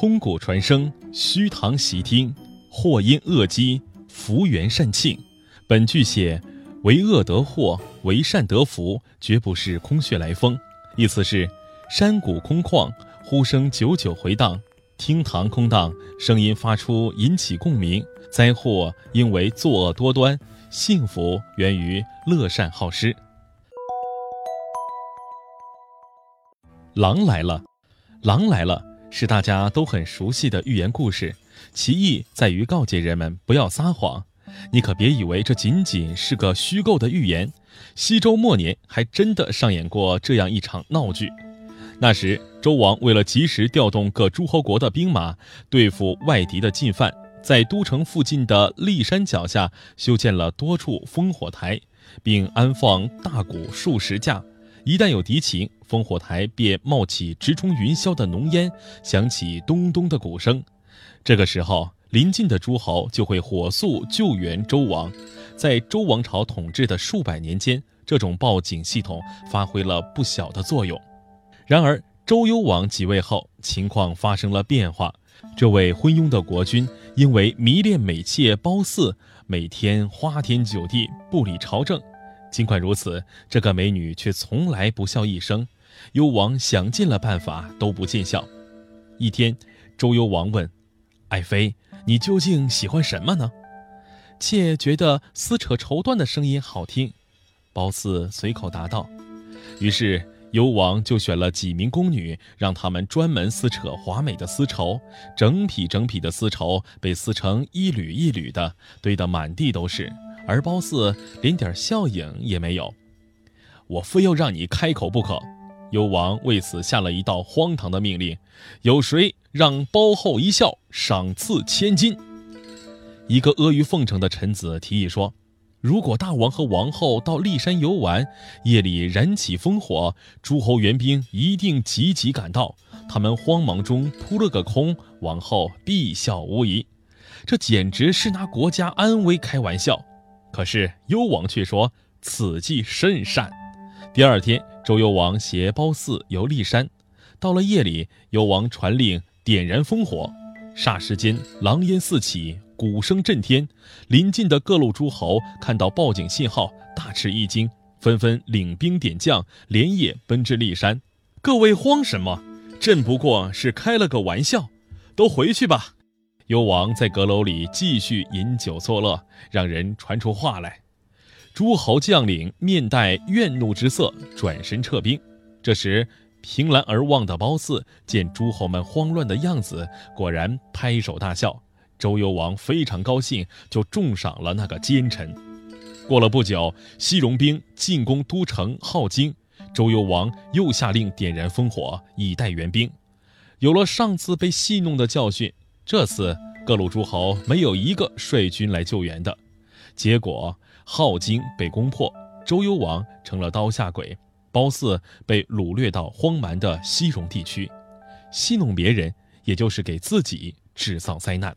空谷传声，虚堂习听，祸因恶积，福缘善庆。本句写为恶得祸，为善得福，绝不是空穴来风。意思是山谷空旷，呼声久久回荡，厅堂空荡，声音发出引起共鸣。灾祸因为作恶多端，幸福源于乐善好施。狼来了，狼来了。是大家都很熟悉的寓言故事，其意在于告诫人们不要撒谎。你可别以为这仅仅是个虚构的寓言。西周末年还真的上演过这样一场闹剧。那时，周王为了及时调动各诸侯国的兵马，对付外敌的进犯，在都城附近的骊山脚下修建了多处烽火台，并安放大鼓数十架。一旦有敌情，烽火台便冒起直冲云霄的浓烟，响起咚咚的鼓声。这个时候，邻近的诸侯就会火速救援周王。在周王朝统治的数百年间，这种报警系统发挥了不小的作用。然而，周幽王即位后，情况发生了变化。这位昏庸的国君因为迷恋美妾褒姒，每天花天酒地，不理朝政。尽管如此，这个美女却从来不笑一声。幽王想尽了办法都不见效。一天，周幽王问：“爱妃，你究竟喜欢什么呢？”妾觉得撕扯绸缎的声音好听。褒姒随口答道。于是幽王就选了几名宫女，让他们专门撕扯华美的丝绸。整匹整匹的丝绸被撕成一缕一缕的，堆得满地都是。而褒姒连点笑影也没有，我非要让你开口不可。幽王为此下了一道荒唐的命令：有谁让褒后一笑，赏赐千金。一个阿谀奉承的臣子提议说：“如果大王和王后到骊山游玩，夜里燃起烽火，诸侯援兵一定急急赶到，他们慌忙中扑了个空，王后必笑无疑。这简直是拿国家安危开玩笑。”可是幽王却说此计甚善。第二天，周幽王携褒姒游骊山，到了夜里，幽王传令点燃烽火，霎时间狼烟四起，鼓声震天。临近的各路诸侯看到报警信号，大吃一惊，纷纷领兵点将，连夜奔至骊山。各位慌什么？朕不过是开了个玩笑，都回去吧。幽王在阁楼里继续饮酒作乐，让人传出话来。诸侯将领面带怨怒之色，转身撤兵。这时，凭栏而望的褒姒见诸侯们慌乱的样子，果然拍手大笑。周幽王非常高兴，就重赏了那个奸臣。过了不久，西戎兵进攻都城镐京，周幽王又下令点燃烽火，以待援兵。有了上次被戏弄的教训。这次各路诸侯没有一个率军来救援的，结果镐京被攻破，周幽王成了刀下鬼，褒姒被掳掠到荒蛮的西戎地区。戏弄别人，也就是给自己制造灾难。